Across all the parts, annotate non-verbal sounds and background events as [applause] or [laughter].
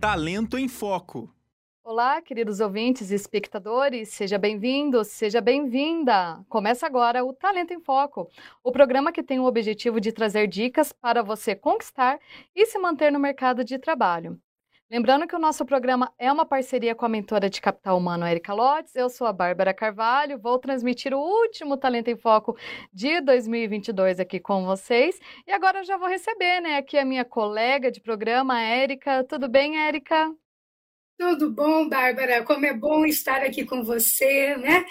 Talento em Foco. Olá, queridos ouvintes e espectadores, seja bem-vindo, seja bem-vinda. Começa agora o Talento em Foco, o programa que tem o objetivo de trazer dicas para você conquistar e se manter no mercado de trabalho. Lembrando que o nosso programa é uma parceria com a mentora de capital humano Erika Lotes. Eu sou a Bárbara Carvalho, vou transmitir o último Talento em Foco de 2022 aqui com vocês. E agora eu já vou receber, né, aqui a minha colega de programa, Érica. Tudo bem, Érica? Tudo bom, Bárbara? Como é bom estar aqui com você, né?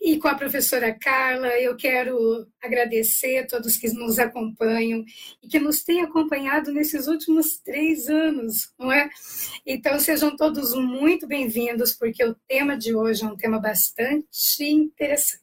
E com a professora Carla. Eu quero agradecer a todos que nos acompanham e que nos têm acompanhado nesses últimos três anos, não é? Então, sejam todos muito bem-vindos, porque o tema de hoje é um tema bastante interessante.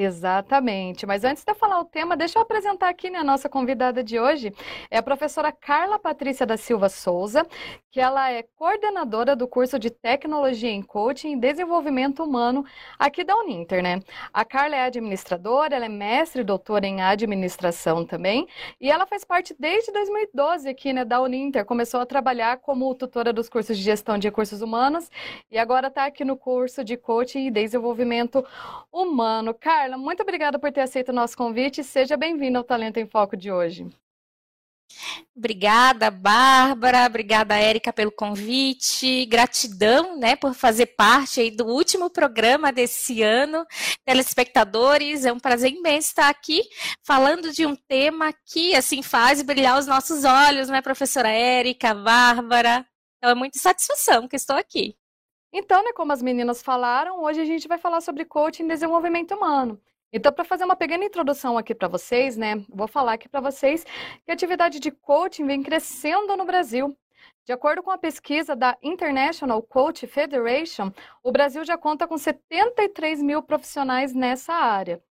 Exatamente. Mas antes de eu falar o tema, deixa eu apresentar aqui né, a nossa convidada de hoje. É a professora Carla Patrícia da Silva Souza, que ela é coordenadora do curso de Tecnologia em Coaching e Desenvolvimento Humano aqui da Uninter, né? A Carla é administradora, ela é mestre e doutora em administração também, e ela faz parte desde 2012 aqui, né, da Uninter. Começou a trabalhar como tutora dos cursos de gestão de recursos humanos e agora está aqui no curso de Coaching e Desenvolvimento Humano. Carla, Carla, muito obrigada por ter aceito o nosso convite. Seja bem-vinda ao Talento em Foco de hoje. Obrigada, Bárbara. Obrigada, Érica, pelo convite. Gratidão, né, por fazer parte aí do último programa desse ano. Telespectadores, é um prazer imenso estar aqui falando de um tema que, assim, faz brilhar os nossos olhos, né, professora Érica, Bárbara. Então, é muita satisfação que estou aqui. Então, né, como as meninas falaram, hoje a gente vai falar sobre coaching e desenvolvimento humano. Então, para fazer uma pequena introdução aqui para vocês, né, vou falar aqui para vocês que a atividade de coaching vem crescendo no Brasil. De acordo com a pesquisa da International Coach Federation, o Brasil já conta com 73 mil profissionais nessa área.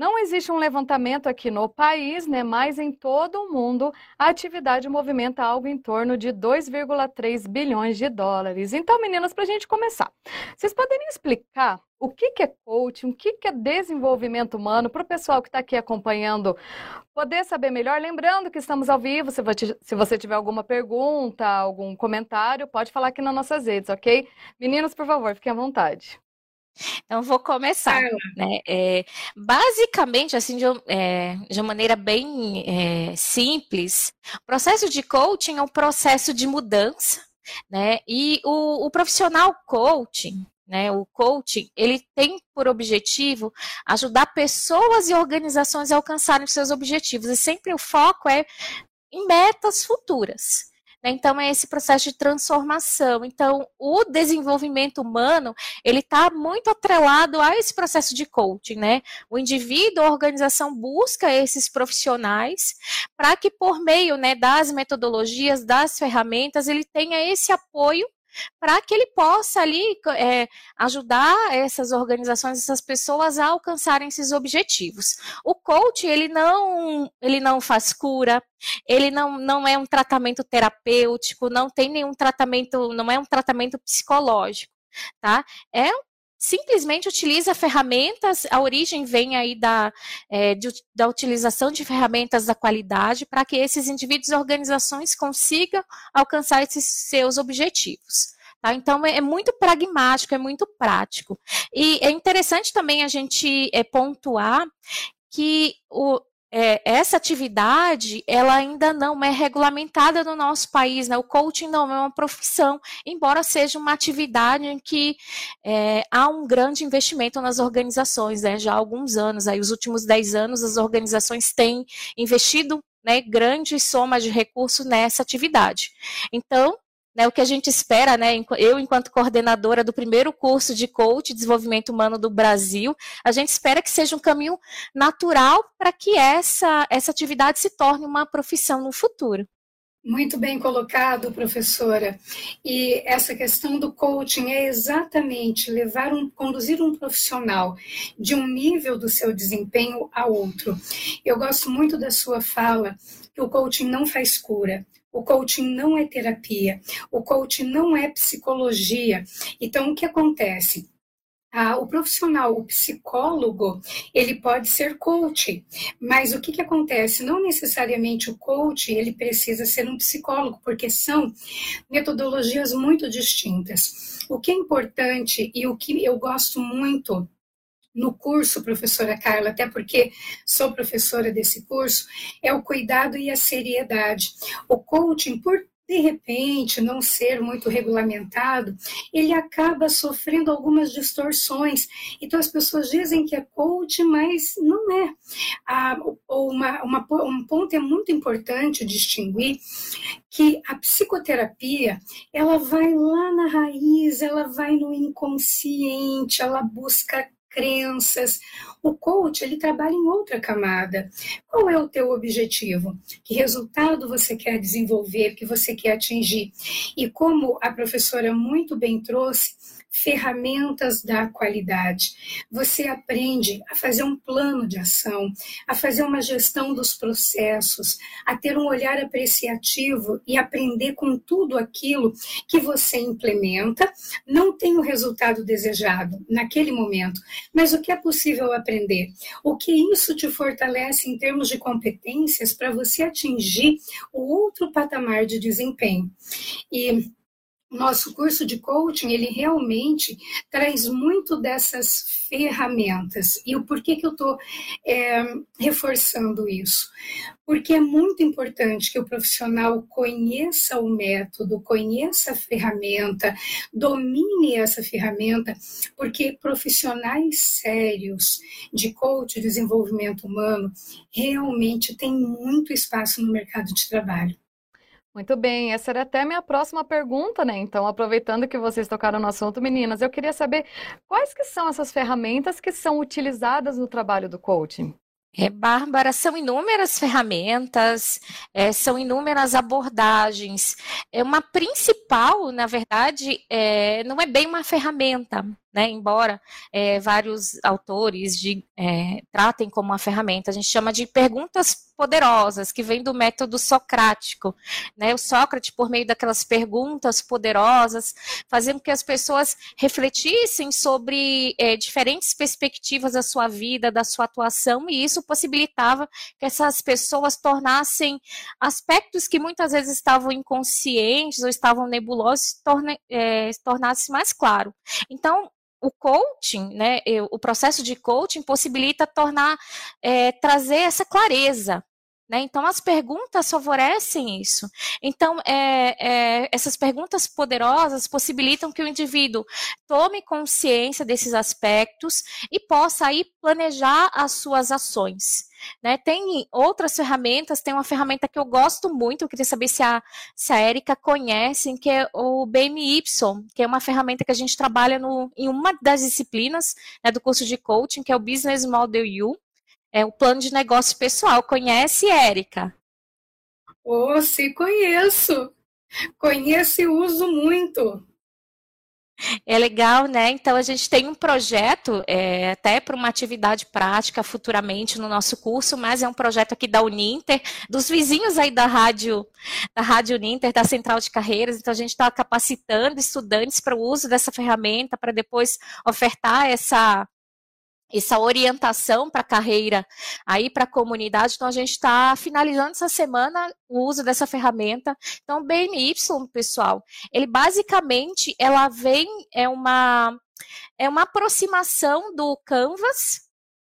Não existe um levantamento aqui no país, né, mas em todo o mundo a atividade movimenta algo em torno de 2,3 bilhões de dólares. Então, meninas, para a gente começar, vocês poderiam explicar o que, que é coaching, o que, que é desenvolvimento humano, para o pessoal que está aqui acompanhando poder saber melhor. Lembrando que estamos ao vivo, se você tiver alguma pergunta, algum comentário, pode falar aqui nas nossas redes, ok? Meninas, por favor, fiquem à vontade. Então, vou começar. Né? É, basicamente, assim, de, é, de, uma maneira bem é, simples, o processo de coaching é um processo de mudança, né? E o, o profissional coaching, né, o coaching, ele tem por objetivo ajudar pessoas e organizações a alcançarem seus objetivos. E sempre o foco é em metas futuras. Né? Então, é esse processo de transformação. Então, o desenvolvimento humano, ele está muito atrelado a esse processo de coaching, né? O indivíduo, a organização busca esses profissionais para que, por meio né, das metodologias, das ferramentas, ele tenha esse apoio para que ele possa ali é, ajudar essas organizações, essas pessoas a alcançarem esses objetivos. O coach ele não ele não faz cura, ele não, não é um tratamento terapêutico, não tem nenhum tratamento, não é um tratamento psicológico, tá? É simplesmente utiliza ferramentas, a origem vem aí da, é, de, da utilização de ferramentas da qualidade para que esses indivíduos e organizações consigam alcançar esses seus objetivos. Tá? Então, é, é muito pragmático, é muito prático. E é interessante também a gente é, pontuar que o, é, essa atividade ela ainda não é regulamentada no nosso país, né? O coaching não é uma profissão, embora seja uma atividade em que é, há um grande investimento nas organizações, né? Já há alguns anos, aí os últimos 10 anos, as organizações têm investido né, grande soma de recursos nessa atividade. Então, né, o que a gente espera, né, eu enquanto coordenadora do primeiro curso de coach desenvolvimento humano do Brasil, a gente espera que seja um caminho natural para que essa, essa atividade se torne uma profissão no futuro. Muito bem colocado, professora. E essa questão do coaching é exatamente levar um, conduzir um profissional de um nível do seu desempenho a outro. Eu gosto muito da sua fala que o coaching não faz cura. O coaching não é terapia, o coaching não é psicologia. Então, o que acontece? ah, o profissional, o psicólogo, ele pode ser coach, mas o que, que acontece? Não necessariamente o coach ele precisa ser um psicólogo, porque são metodologias muito distintas. O que é importante e o que eu gosto muito no curso, professora Carla, até porque sou professora desse curso, é o cuidado e a seriedade. O coaching, por de repente não ser muito regulamentado, ele acaba sofrendo algumas distorções. Então as pessoas dizem que é coach, mas não é. Ah, uma, uma, um ponto é muito importante distinguir que a psicoterapia ela vai lá na raiz, ela vai no inconsciente, ela busca crenças. O coach, ele trabalha em outra camada. Qual é o teu objetivo? Que resultado você quer desenvolver, que você quer atingir? E como a professora muito bem trouxe, ferramentas da qualidade. Você aprende a fazer um plano de ação, a fazer uma gestão dos processos, a ter um olhar apreciativo e aprender com tudo aquilo que você implementa. Não tem o resultado desejado naquele momento, mas o que é possível aprender? O que isso te fortalece em termos de competências para você atingir o outro patamar de desempenho. E nosso curso de coaching, ele realmente traz muito dessas ferramentas. E o porquê que eu estou é, reforçando isso? Porque é muito importante que o profissional conheça o método, conheça a ferramenta, domine essa ferramenta, porque profissionais sérios de coaching, de desenvolvimento humano, realmente têm muito espaço no mercado de trabalho. Muito bem, essa era até a minha próxima pergunta, né? Então, aproveitando que vocês tocaram no assunto, meninas, eu queria saber quais que são essas ferramentas que são utilizadas no trabalho do coaching? É, Bárbara, são inúmeras ferramentas, é, são inúmeras abordagens. É uma principal, na verdade, é, não é bem uma ferramenta, né? Embora é, vários autores de, é, tratem como uma ferramenta, a gente chama de perguntas poderosas, que vem do método socrático. Né? O Sócrates, por meio daquelas perguntas poderosas, fazia com que as pessoas refletissem sobre é, diferentes perspectivas da sua vida, da sua atuação, e isso possibilitava que essas pessoas tornassem aspectos que muitas vezes estavam inconscientes ou estavam nebulosos, torne, é, tornasse mais claro. Então, o coaching, né, o processo de coaching possibilita tornar, é, trazer essa clareza, né? Então, as perguntas favorecem isso. Então, é, é, essas perguntas poderosas possibilitam que o indivíduo tome consciência desses aspectos e possa aí planejar as suas ações. Né? Tem outras ferramentas, tem uma ferramenta que eu gosto muito, eu queria saber se a, se a Erika conhece, que é o BMY, que é uma ferramenta que a gente trabalha no, em uma das disciplinas né, do curso de coaching, que é o Business Model U, é o plano de negócio pessoal. Conhece, Érica? Oh, sim, conheço. Conheço e uso muito. É legal, né? Então a gente tem um projeto é, até para uma atividade prática futuramente no nosso curso, mas é um projeto aqui da Uninter, dos vizinhos aí da rádio, da rádio Uninter, da Central de Carreiras. Então a gente está capacitando estudantes para o uso dessa ferramenta para depois ofertar essa essa orientação para carreira aí para a comunidade. Então, a gente está finalizando essa semana o uso dessa ferramenta. Então, o BMY, pessoal, ele basicamente ela vem, é uma, é uma aproximação do Canvas,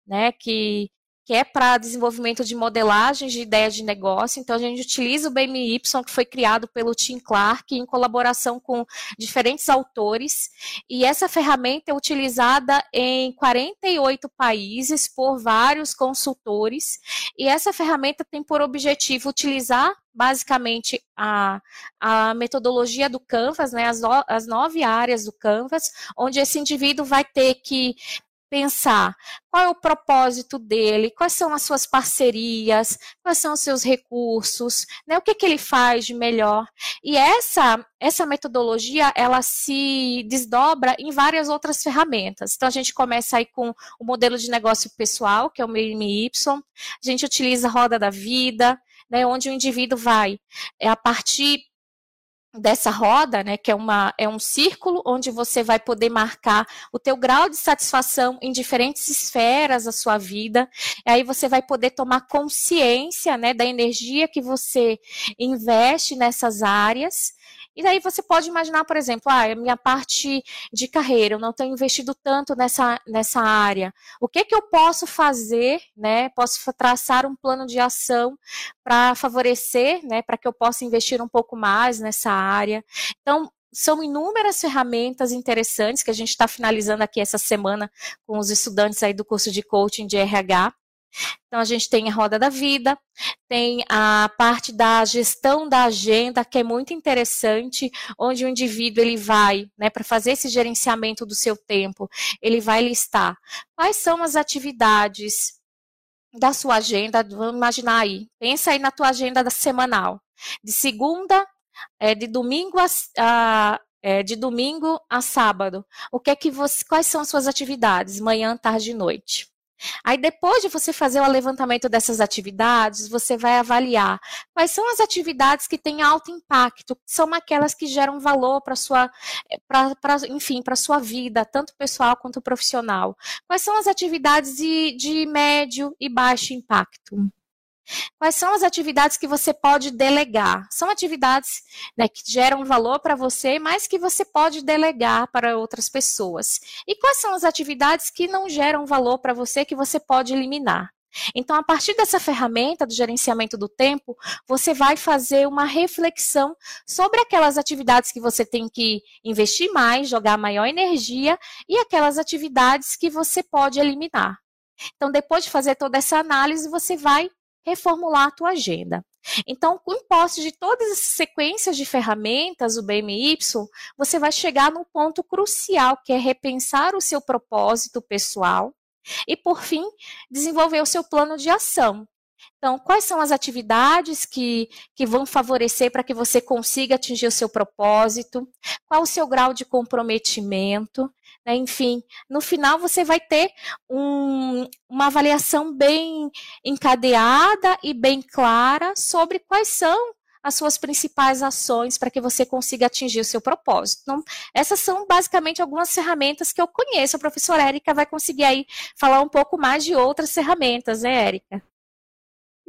né, que que é para desenvolvimento de modelagens de ideias de negócio. Então, a gente utiliza o BMY, que foi criado pelo Tim Clark, em colaboração com diferentes autores. E essa ferramenta é utilizada em 48 países por vários consultores. E essa ferramenta tem por objetivo utilizar basicamente a, a metodologia do Canvas, né, as, no, as nove áreas do Canvas, onde esse indivíduo vai ter que pensar qual é o propósito dele, quais são as suas parcerias, quais são os seus recursos, né, o que, que ele faz de melhor. E essa, essa metodologia, ela se desdobra em várias outras ferramentas. Então, a gente começa aí com o modelo de negócio pessoal, que é o MY, a gente utiliza a roda da vida, né, onde o indivíduo vai, é, a partir dessa roda, né, que é, uma, é um círculo onde você vai poder marcar o teu grau de satisfação em diferentes esferas da sua vida. E aí você vai poder tomar consciência, né, da energia que você investe nessas áreas e daí você pode imaginar, por exemplo, ah, a minha parte de carreira, eu não tenho investido tanto nessa, nessa área. O que que eu posso fazer, né? Posso traçar um plano de ação para favorecer, né, para que eu possa investir um pouco mais nessa área. Então, são inúmeras ferramentas interessantes que a gente está finalizando aqui essa semana com os estudantes aí do curso de coaching de RH. Então, a gente tem a roda da vida, tem a parte da gestão da agenda, que é muito interessante, onde o indivíduo ele vai, né, para fazer esse gerenciamento do seu tempo, ele vai listar quais são as atividades da sua agenda, vamos imaginar aí, pensa aí na tua agenda da semanal, de segunda, é, de domingo a, a é, de domingo a sábado, o que é que você, quais são as suas atividades, manhã, tarde e noite? Aí, depois de você fazer o levantamento dessas atividades, você vai avaliar quais são as atividades que têm alto impacto, são aquelas que geram valor para sua, eh, pra, pra, enfim, para sua vida, tanto pessoal quanto profissional. Quais são as atividades de, de médio e baixo impacto? Quais são as atividades que você pode delegar? São atividades né, que geram valor para você, mas que você pode delegar para outras pessoas. E quais são as atividades que não geram valor para você, que você pode eliminar? Então, a partir dessa ferramenta do gerenciamento do tempo, você vai fazer uma reflexão sobre aquelas atividades que você tem que investir mais, jogar maior energia e aquelas atividades que você pode eliminar. Então, depois de fazer toda essa análise, você vai reformular a tua agenda. Então, com o posse de todas as sequências de ferramentas, o BMY, você vai chegar no ponto crucial, que é repensar o seu propósito pessoal e, por fim, desenvolver o seu plano de ação. Então, quais são as atividades que, que vão favorecer para que você consiga atingir o seu propósito? Qual o seu grau de comprometimento? Né? Enfim, no final você vai ter um, uma avaliação bem encadeada e bem clara sobre quais são as suas principais ações para que você consiga atingir o seu propósito. Então, essas são basicamente algumas ferramentas que eu conheço. A professora Érica vai conseguir aí falar um pouco mais de outras ferramentas, né, Érica?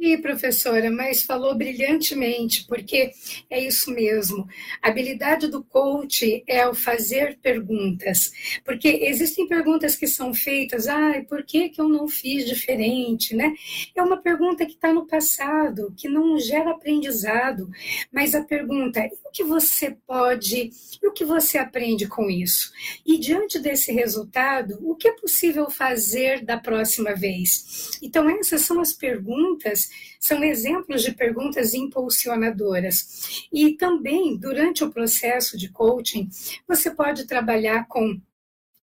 E professora, mas falou brilhantemente, porque é isso mesmo. A habilidade do coach é o fazer perguntas, porque existem perguntas que são feitas, ah, por que, que eu não fiz diferente, né? É uma pergunta que está no passado, que não gera aprendizado, mas a pergunta, o que você pode, o que você aprende com isso? E diante desse resultado, o que é possível fazer da próxima vez? Então, essas são as perguntas são exemplos de perguntas impulsionadoras. E também, durante o processo de coaching, você pode trabalhar com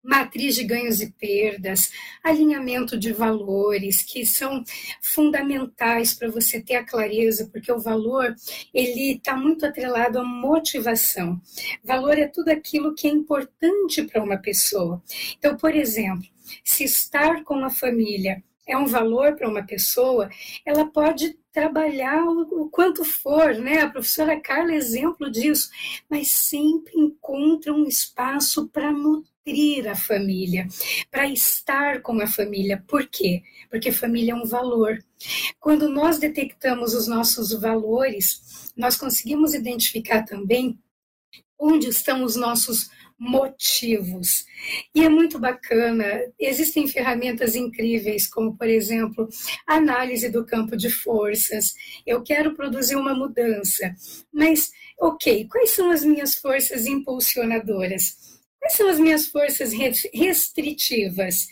matriz de ganhos e perdas, alinhamento de valores que são fundamentais para você ter a clareza, porque o valor ele está muito atrelado à motivação. Valor é tudo aquilo que é importante para uma pessoa. Então, por exemplo, se estar com a família é um valor para uma pessoa, ela pode trabalhar o, quanto for, né? A professora Carla é exemplo disso, mas sempre encontra um espaço para nutrir a família, para estar com a família. Por quê? Porque família é um valor. Quando nós detectamos os nossos valores, nós conseguimos identificar também onde estão os nossos motivos. E é muito bacana, existem ferramentas incríveis, como, por exemplo, análise do campo de forças. Eu quero produzir uma mudança, mas, ok, quais são as minhas forças impulsionadoras? Quais são as minhas forças restritivas?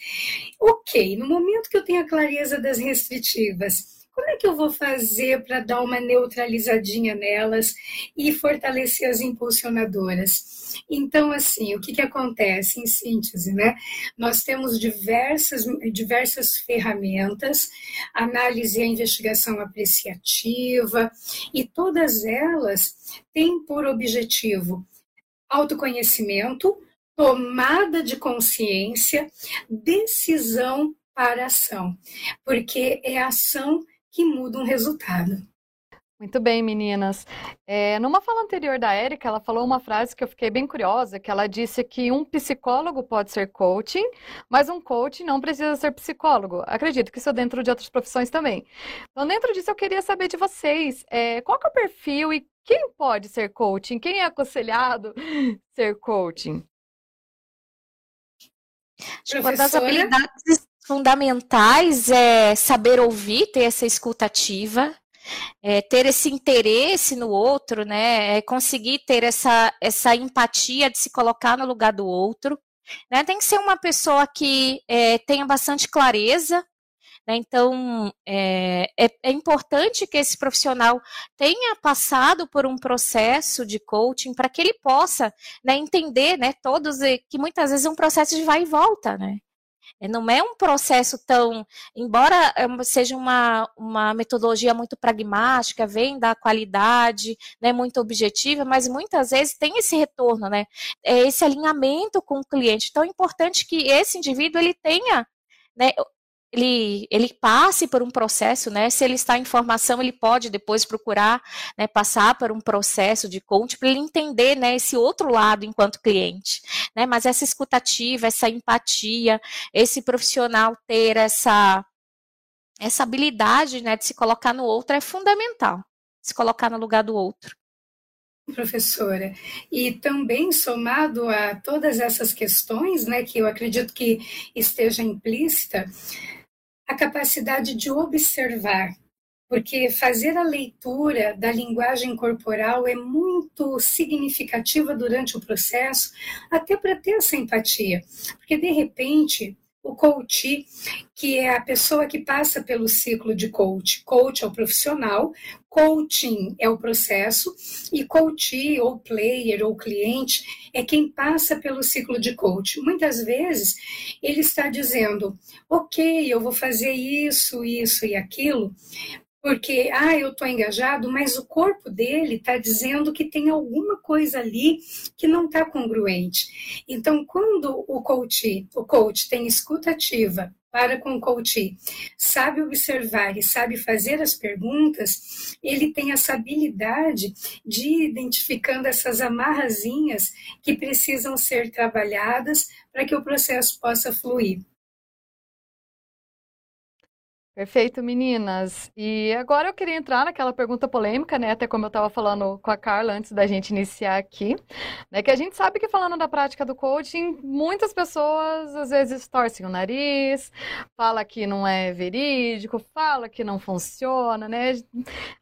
Ok, no momento que eu tenho a clareza das restritivas, como é que eu vou fazer para dar uma neutralizadinha nelas e fortalecer as impulsionadoras? Então, assim, o que, que acontece em síntese, né? Nós temos diversas, diversas ferramentas, análise e investigação apreciativa, e todas elas têm por objetivo autoconhecimento, tomada de consciência, decisão para ação, porque é ação que muda um resultado. Muito bem, meninas. É, numa fala anterior da Érica, ela falou uma frase que eu fiquei bem curiosa, que ela disse que um psicólogo pode ser coaching, mas um coach não precisa ser psicólogo. Acredito que isso é dentro de outras profissões também. Então, dentro disso, eu queria saber de vocês, é, qual é o perfil e quem pode ser coaching? Quem é aconselhado [laughs] ser coaching? Uma das habilidades fundamentais é saber ouvir, ter essa escutativa, é, ter esse interesse no outro, né? É conseguir ter essa, essa empatia de se colocar no lugar do outro. Né? Tem que ser uma pessoa que é, tenha bastante clareza. Né? Então, é, é, é importante que esse profissional tenha passado por um processo de coaching para que ele possa né, entender, né, todos, que muitas vezes é um processo de vai e volta, né? É, não é um processo tão, embora é seja uma, uma metodologia muito pragmática, vem da qualidade, né, muito objetiva, mas muitas vezes tem esse retorno, né, é esse alinhamento com o cliente. Então é importante que esse indivíduo ele tenha né, ele, ele passe por um processo, né? Se ele está em formação, ele pode depois procurar né, passar por um processo de coaching para ele entender né, esse outro lado enquanto cliente. Né? Mas essa escutativa, essa empatia, esse profissional ter essa, essa habilidade né, de se colocar no outro é fundamental. Se colocar no lugar do outro professora. E também somado a todas essas questões, né, que eu acredito que esteja implícita, a capacidade de observar, porque fazer a leitura da linguagem corporal é muito significativa durante o processo, até para ter essa empatia. Porque, de repente, o coach, que é a pessoa que passa pelo ciclo de coach. Coach é o profissional, coaching é o processo, e coach, ou player, ou cliente, é quem passa pelo ciclo de coach. Muitas vezes ele está dizendo, ok, eu vou fazer isso, isso e aquilo, porque, ah, eu estou engajado, mas o corpo dele está dizendo que tem alguma coisa ali que não está congruente. Então, quando o coach, o coach tem escuta ativa para com o coach, sabe observar e sabe fazer as perguntas, ele tem essa habilidade de ir identificando essas amarrazinhas que precisam ser trabalhadas para que o processo possa fluir. Perfeito, meninas. E agora eu queria entrar naquela pergunta polêmica, né? Até como eu estava falando com a Carla antes da gente iniciar aqui, né? Que a gente sabe que falando da prática do coaching, muitas pessoas às vezes torcem o nariz, fala que não é verídico, fala que não funciona, né?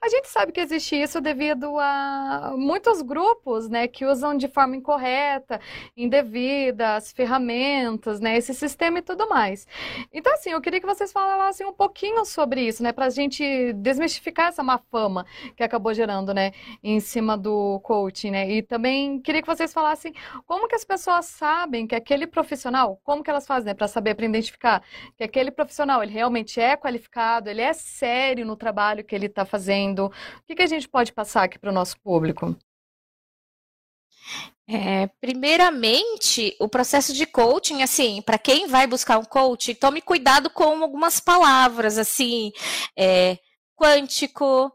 A gente sabe que existe isso devido a muitos grupos, né? Que usam de forma incorreta, indevida, as ferramentas, né? Esse sistema e tudo mais. Então, assim, eu queria que vocês falassem um pouquinho pouquinho sobre isso, né? Para a gente desmistificar essa má fama que acabou gerando, né? Em cima do coaching, né? E também queria que vocês falassem como que as pessoas sabem que aquele profissional, como que elas fazem, né? Para saber, para identificar que aquele profissional, ele realmente é qualificado, ele é sério no trabalho que ele está fazendo. O que, que a gente pode passar aqui para o nosso público? É, primeiramente, o processo de coaching, assim, para quem vai buscar um coach, tome cuidado com algumas palavras, assim, é, quântico,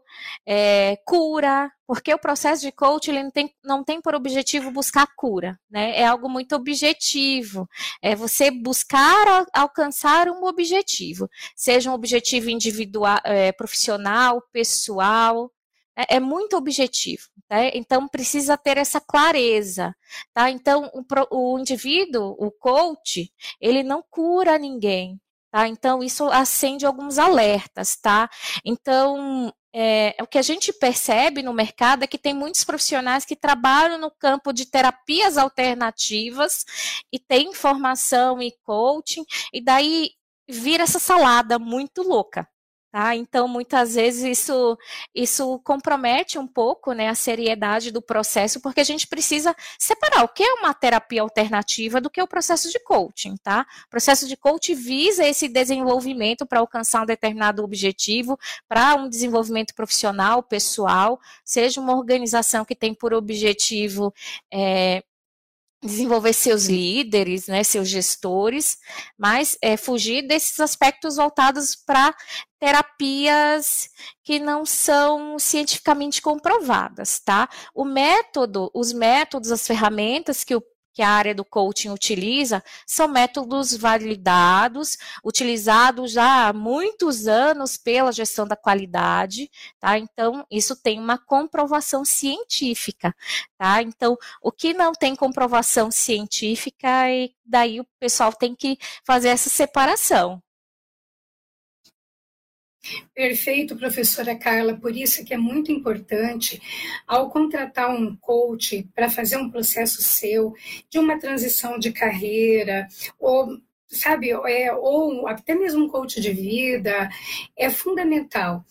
é, cura, porque o processo de coaching ele não, tem, não tem por objetivo buscar cura, né? É algo muito objetivo. É você buscar alcançar um objetivo, seja um objetivo individual, é, profissional, pessoal, é, é muito objetivo. Tá? Então, precisa ter essa clareza. Tá? Então, o, o indivíduo, o coach, ele não cura ninguém. Tá? Então, isso acende alguns alertas. Tá? Então, é, o que a gente percebe no mercado é que tem muitos profissionais que trabalham no campo de terapias alternativas e tem formação e coaching, e daí vira essa salada muito louca. Tá? Então, muitas vezes isso, isso compromete um pouco né, a seriedade do processo, porque a gente precisa separar o que é uma terapia alternativa do que é o processo de coaching. Tá? O processo de coaching visa esse desenvolvimento para alcançar um determinado objetivo, para um desenvolvimento profissional, pessoal, seja uma organização que tem por objetivo é, desenvolver seus líderes, né, seus gestores, mas é, fugir desses aspectos voltados para terapias que não são cientificamente comprovadas, tá? O método, os métodos, as ferramentas que o que a área do coaching utiliza são métodos validados, utilizados já há muitos anos pela gestão da qualidade, tá? Então, isso tem uma comprovação científica, tá? Então, o que não tem comprovação científica, e daí o pessoal tem que fazer essa separação. Perfeito, professora Carla. Por isso que é muito importante, ao contratar um coach para fazer um processo seu de uma transição de carreira, ou sabe, é, ou até mesmo um coach de vida, é fundamental.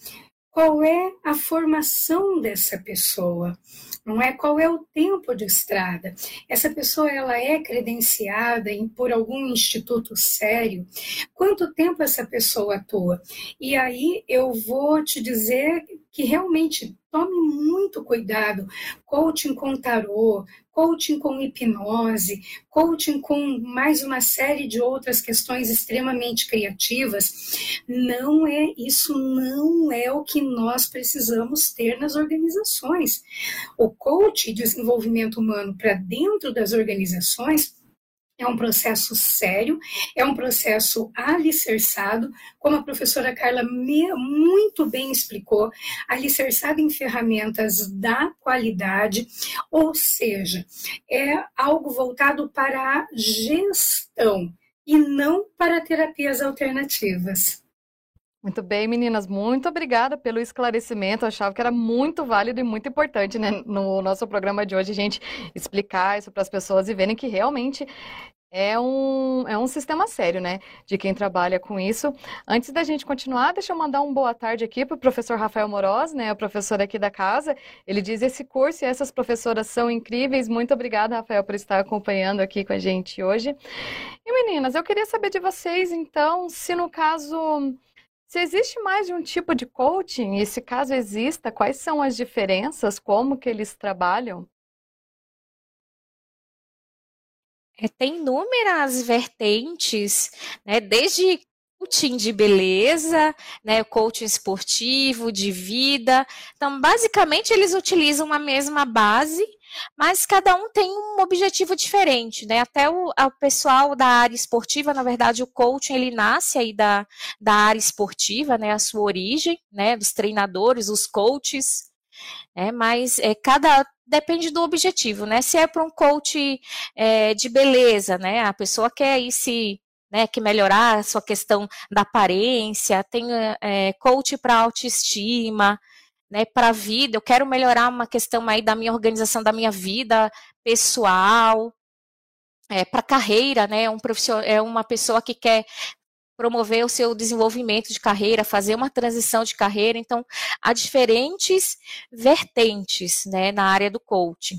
Qual é a formação dessa pessoa? Não é? Qual é o tempo de estrada? Essa pessoa ela é credenciada em, por algum instituto sério? Quanto tempo essa pessoa atua? E aí eu vou te dizer que realmente tome muito cuidado. Coaching com tarô, coaching com hipnose, coaching com mais uma série de outras questões extremamente criativas, não é isso não é o que nós precisamos ter nas organizações. O coaching de desenvolvimento humano para dentro das organizações é um processo sério, é um processo alicerçado, como a professora Carla muito bem explicou, alicerçado em ferramentas da qualidade, ou seja, é algo voltado para a gestão e não para terapias alternativas. Muito bem, meninas, muito obrigada pelo esclarecimento. Eu achava que era muito válido e muito importante, né, no nosso programa de hoje, a gente explicar isso para as pessoas e verem que realmente é um, é um sistema sério, né, de quem trabalha com isso. Antes da gente continuar, deixa eu mandar um boa tarde aqui para o professor Rafael Moroz, né, o professor aqui da casa. Ele diz: esse curso e essas professoras são incríveis. Muito obrigada, Rafael, por estar acompanhando aqui com a gente hoje. E meninas, eu queria saber de vocês, então, se no caso se existe mais de um tipo de coaching, e se caso exista, quais são as diferenças, como que eles trabalham? É, tem inúmeras vertentes, né, desde coaching de beleza, né, coaching esportivo, de vida. Então, basicamente, eles utilizam a mesma base, mas cada um tem um objetivo diferente, né? Até o, o, pessoal da área esportiva, na verdade, o coaching ele nasce aí da, da área esportiva, né? A sua origem, né? Dos treinadores, os coaches, né? Mas é, cada depende do objetivo, né? Se é para um coach é, de beleza, né? A pessoa quer ir se né, que melhorar a sua questão da aparência, tem é, coach para autoestima, né, para a vida, eu quero melhorar uma questão aí da minha organização da minha vida pessoal, é, para carreira, né, um é uma pessoa que quer promover o seu desenvolvimento de carreira, fazer uma transição de carreira, então há diferentes vertentes, né, na área do coaching.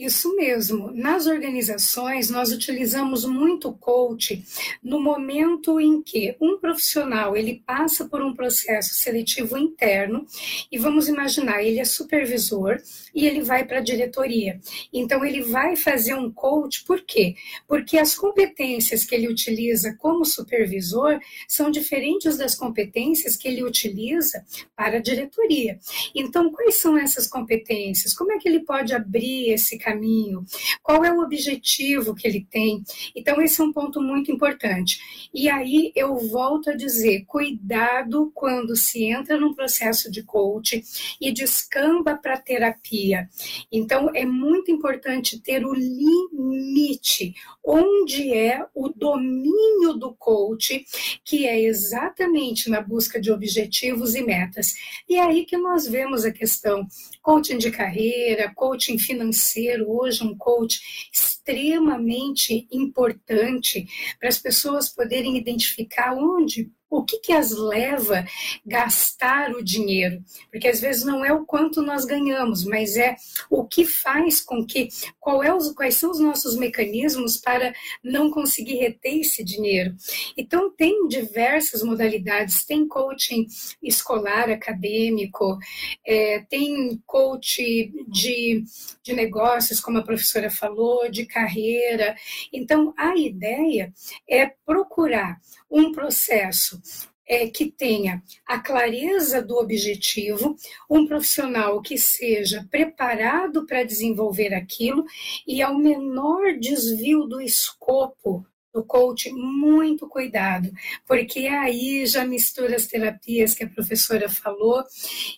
Isso mesmo. Nas organizações, nós utilizamos muito o coach no momento em que um profissional ele passa por um processo seletivo interno e vamos imaginar, ele é supervisor e ele vai para a diretoria. Então, ele vai fazer um coach, por quê? Porque as competências que ele utiliza como supervisor são diferentes das competências que ele utiliza para a diretoria. Então, quais são essas competências? Como é que ele pode abrir esse caminho? Caminho, qual é o objetivo que ele tem. Então, esse é um ponto muito importante. E aí eu volto a dizer: cuidado quando se entra num processo de coaching e descamba para terapia. Então, é muito importante ter o limite, onde é o domínio do coach, que é exatamente na busca de objetivos e metas. E é aí que nós vemos a questão coaching de carreira, coaching financeiro, hoje um coach extremamente importante para as pessoas poderem identificar onde o que, que as leva a gastar o dinheiro? Porque às vezes não é o quanto nós ganhamos, mas é o que faz com que, qual é os, quais são os nossos mecanismos para não conseguir reter esse dinheiro. Então, tem diversas modalidades, tem coaching escolar, acadêmico, é, tem coach de, de negócios, como a professora falou, de carreira. Então, a ideia é procurar um processo é, que tenha a clareza do objetivo, um profissional que seja preparado para desenvolver aquilo e ao menor desvio do escopo do coach, muito cuidado, porque aí já mistura as terapias que a professora falou,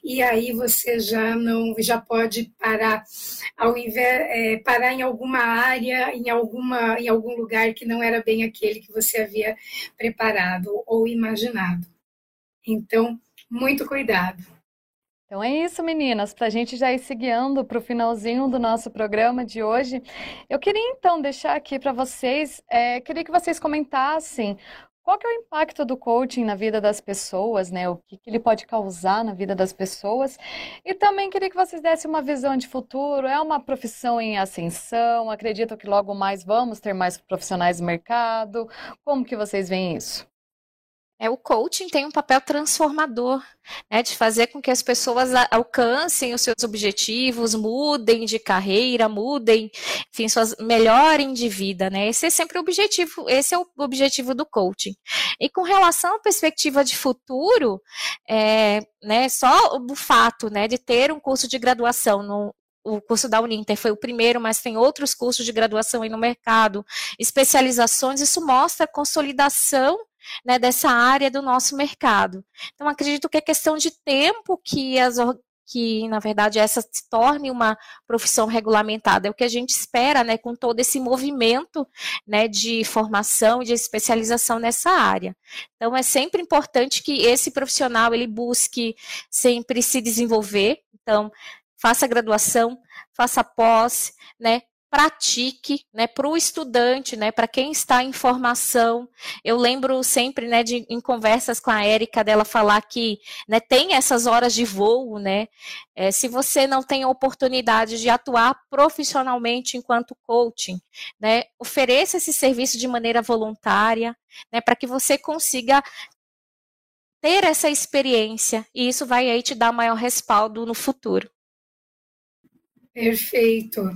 e aí você já não já pode parar ao invés é, parar em alguma área, em alguma em algum lugar que não era bem aquele que você havia preparado ou imaginado. Então, muito cuidado. Então é isso, meninas, para a gente já ir seguindo para o finalzinho do nosso programa de hoje. Eu queria então deixar aqui para vocês, é, queria que vocês comentassem qual que é o impacto do coaching na vida das pessoas, né? O que, que ele pode causar na vida das pessoas. E também queria que vocês dessem uma visão de futuro. É uma profissão em ascensão? Acredito que logo mais vamos ter mais profissionais no mercado? Como que vocês veem isso? É, o coaching tem um papel transformador, né, de fazer com que as pessoas alcancem os seus objetivos, mudem de carreira, mudem, enfim, suas, melhorem de vida, né? Esse é sempre o objetivo, esse é o objetivo do coaching. E com relação à perspectiva de futuro, é, né, só o fato, né, de ter um curso de graduação no, o curso da Uninter foi o primeiro, mas tem outros cursos de graduação aí no mercado, especializações, isso mostra a consolidação né, dessa área do nosso mercado. Então, acredito que é questão de tempo que as que, na verdade, essa se torne uma profissão regulamentada. É o que a gente espera, né, com todo esse movimento, né, de formação e de especialização nessa área. Então, é sempre importante que esse profissional, ele busque sempre se desenvolver. Então, faça graduação, faça pós, né, pratique, né, para o estudante, né, para quem está em formação. Eu lembro sempre, né, de, em conversas com a Érica, dela falar que, né, tem essas horas de voo, né, é, se você não tem a oportunidade de atuar profissionalmente enquanto coaching, né, ofereça esse serviço de maneira voluntária, né, para que você consiga ter essa experiência e isso vai aí te dar maior respaldo no futuro. Perfeito.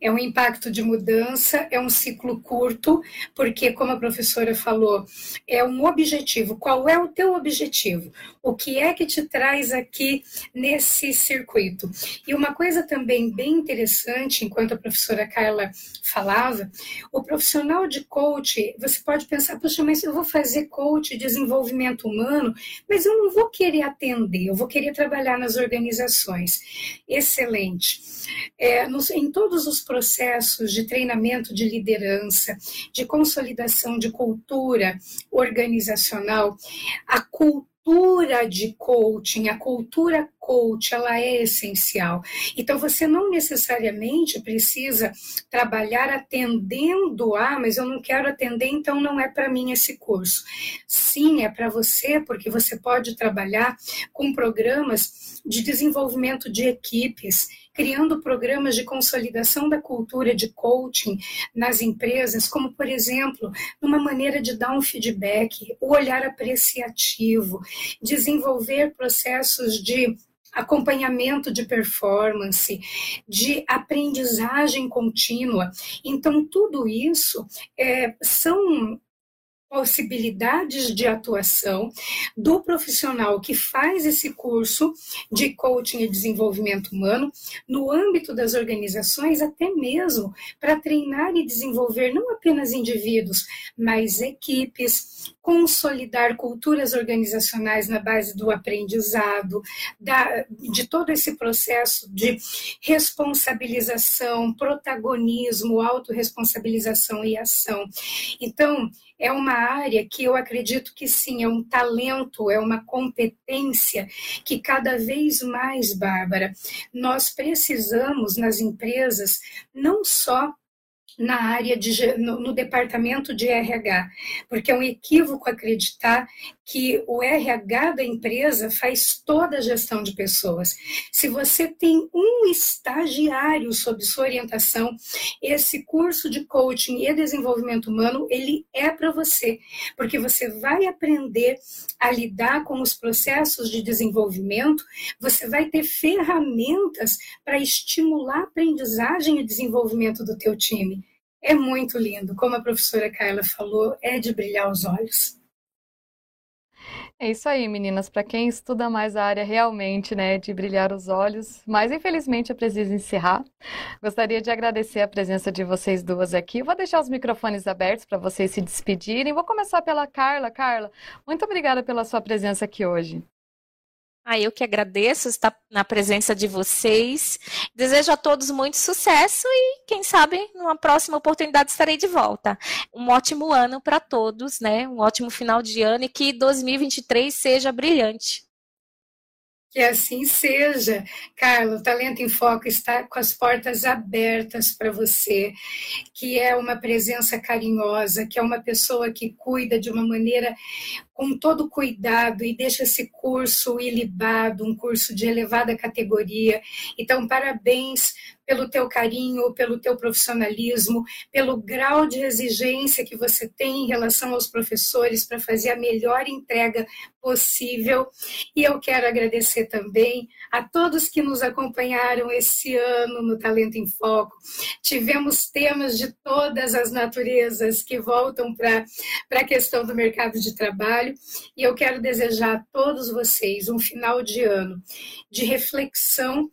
É um impacto de mudança, é um ciclo curto, porque, como a professora falou, é um objetivo. Qual é o teu objetivo? O que é que te traz aqui nesse circuito? E uma coisa também bem interessante, enquanto a professora Carla falava, o profissional de coach, você pode pensar, poxa, mas eu vou fazer coach, desenvolvimento humano, mas eu não vou querer atender, eu vou querer trabalhar nas organizações. Excelente é, nos, em todos os processos de treinamento de liderança, de consolidação de cultura organizacional, a cultura cultura de coaching, a cultura coach, ela é essencial. Então, você não necessariamente precisa trabalhar atendendo a, ah, mas eu não quero atender, então não é para mim esse curso. Sim, é para você, porque você pode trabalhar com programas de desenvolvimento de equipes criando programas de consolidação da cultura de coaching nas empresas, como, por exemplo, uma maneira de dar um feedback, o olhar apreciativo, desenvolver processos de acompanhamento de performance, de aprendizagem contínua. Então, tudo isso é, são possibilidades de atuação do profissional que faz esse curso de coaching e desenvolvimento humano no âmbito das organizações, até mesmo para treinar e desenvolver não apenas indivíduos, mas equipes, consolidar culturas organizacionais na base do aprendizado, da, de todo esse processo de responsabilização, protagonismo, autorresponsabilização e ação. Então, é uma área que eu acredito que sim, é um talento, é uma competência que cada vez mais, Bárbara, nós precisamos nas empresas não só na área de no, no, departamento de RH, porque é um equívoco acreditar que o RH da empresa faz toda a gestão de pessoas. Se você tem um estagiário sob sua orientação, esse curso de coaching e desenvolvimento humano, ele é para você, porque você vai aprender a lidar com os processos de desenvolvimento, você vai ter ferramentas para estimular a aprendizagem e desenvolvimento do teu time é muito lindo. Como a professora Carla falou, é de brilhar os olhos. É isso aí, meninas. Para quem estuda mais a área realmente, né, de brilhar os olhos. Mas infelizmente eu preciso encerrar. Gostaria de agradecer a presença de vocês duas aqui. Vou deixar os microfones abertos para vocês se despedirem. Vou começar pela Carla. Carla, muito obrigada pela sua presença aqui hoje. Ah, eu que agradeço estar na presença de vocês. Desejo a todos muito sucesso e, quem sabe, numa próxima oportunidade estarei de volta. Um ótimo ano para todos, né? Um ótimo final de ano e que 2023 seja brilhante. Que assim seja. Carlos, o Talento em Foco está com as portas abertas para você, que é uma presença carinhosa, que é uma pessoa que cuida de uma maneira com todo cuidado e deixa esse curso ilibado, um curso de elevada categoria. Então, parabéns pelo teu carinho, pelo teu profissionalismo, pelo grau de exigência que você tem em relação aos professores para fazer a melhor entrega possível. E eu quero agradecer também a todos que nos acompanharam esse ano no Talento em Foco. Tivemos temas de todas as naturezas que voltam para a questão do mercado de trabalho, e eu quero desejar a todos vocês um final de ano de reflexão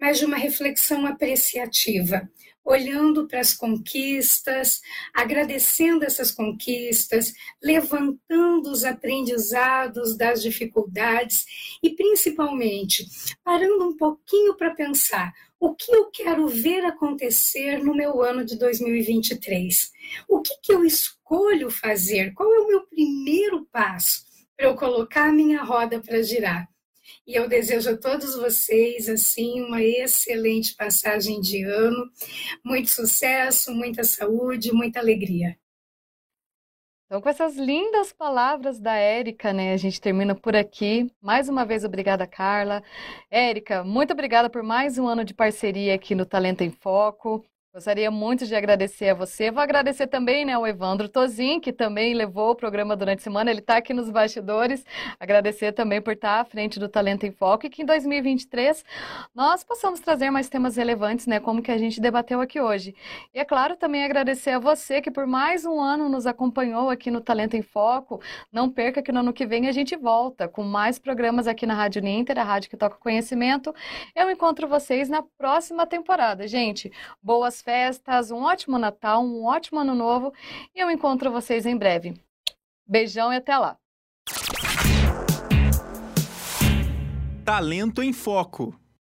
mas de uma reflexão apreciativa, olhando para as conquistas, agradecendo essas conquistas, levantando os aprendizados das dificuldades e, principalmente, parando um pouquinho para pensar o que eu quero ver acontecer no meu ano de 2023. O que, que eu escolho fazer? Qual é o meu primeiro passo para eu colocar a minha roda para girar? E eu desejo a todos vocês, assim, uma excelente passagem de ano, muito sucesso, muita saúde, muita alegria. Então, com essas lindas palavras da Érica, né, a gente termina por aqui. Mais uma vez, obrigada, Carla. Érica, muito obrigada por mais um ano de parceria aqui no Talento em Foco. Gostaria muito de agradecer a você. Vou agradecer também né, ao Evandro Tozin, que também levou o programa durante a semana. Ele está aqui nos bastidores. Agradecer também por estar à frente do Talento em Foco e que em 2023 nós possamos trazer mais temas relevantes, né, como que a gente debateu aqui hoje. E é claro, também agradecer a você que por mais um ano nos acompanhou aqui no Talento em Foco. Não perca que no ano que vem a gente volta com mais programas aqui na Rádio Ninter, a rádio que toca conhecimento. Eu encontro vocês na próxima temporada. Gente, festas, um ótimo Natal, um ótimo Ano Novo e eu encontro vocês em breve. Beijão e até lá. Talento em Foco.